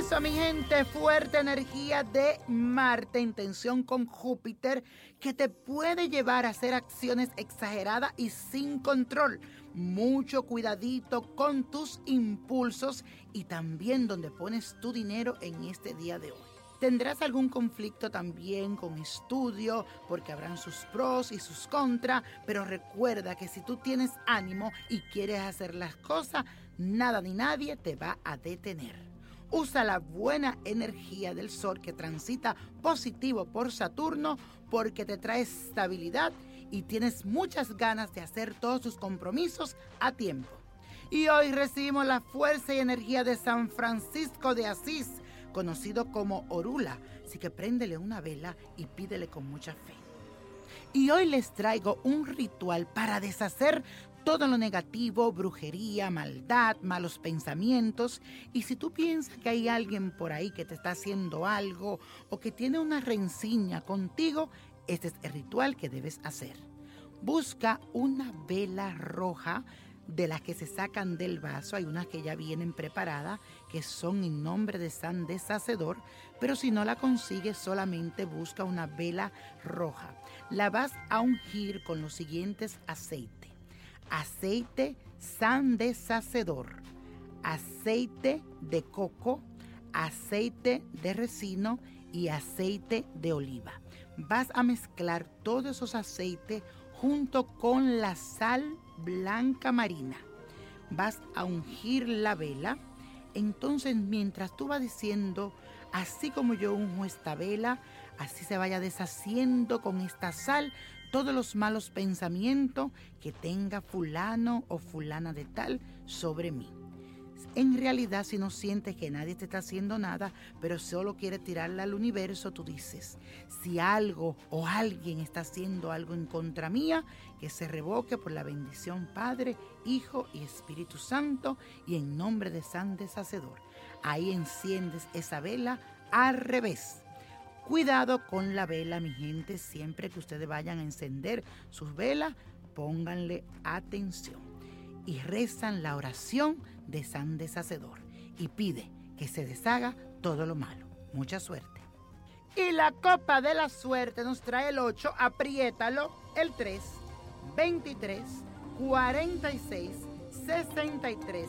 eso, mi gente, fuerte energía de Marte intención con Júpiter que te puede llevar a hacer acciones exageradas y sin control. Mucho cuidadito con tus impulsos y también donde pones tu dinero en este día de hoy. Tendrás algún conflicto también con estudio, porque habrán sus pros y sus contras, pero recuerda que si tú tienes ánimo y quieres hacer las cosas, nada ni nadie te va a detener. Usa la buena energía del Sol que transita positivo por Saturno porque te trae estabilidad y tienes muchas ganas de hacer todos tus compromisos a tiempo. Y hoy recibimos la fuerza y energía de San Francisco de Asís, conocido como Orula, así que préndele una vela y pídele con mucha fe. Y hoy les traigo un ritual para deshacer todo lo negativo, brujería, maldad, malos pensamientos. Y si tú piensas que hay alguien por ahí que te está haciendo algo o que tiene una rencilla contigo, este es el ritual que debes hacer. Busca una vela roja de las que se sacan del vaso, hay unas que ya vienen preparadas, que son en nombre de San Deshacedor, pero si no la consigues solamente busca una vela roja. La vas a ungir con los siguientes aceites aceite san deshacedor, aceite de coco, aceite de resino y aceite de oliva. Vas a mezclar todos esos aceites junto con la sal blanca marina. Vas a ungir la vela. Entonces, mientras tú vas diciendo, así como yo unjo esta vela, así se vaya deshaciendo con esta sal todos los malos pensamientos que tenga fulano o fulana de tal sobre mí. En realidad, si no sientes que nadie te está haciendo nada, pero solo quiere tirarla al universo, tú dices, si algo o alguien está haciendo algo en contra mía, que se revoque por la bendición Padre, Hijo y Espíritu Santo y en nombre de San Deshacedor. Ahí enciendes esa vela al revés Cuidado con la vela, mi gente. Siempre que ustedes vayan a encender sus velas, pónganle atención. Y rezan la oración de San Deshacedor. Y pide que se deshaga todo lo malo. Mucha suerte. Y la copa de la suerte nos trae el 8, apriétalo, el 3, 23, 46, 63,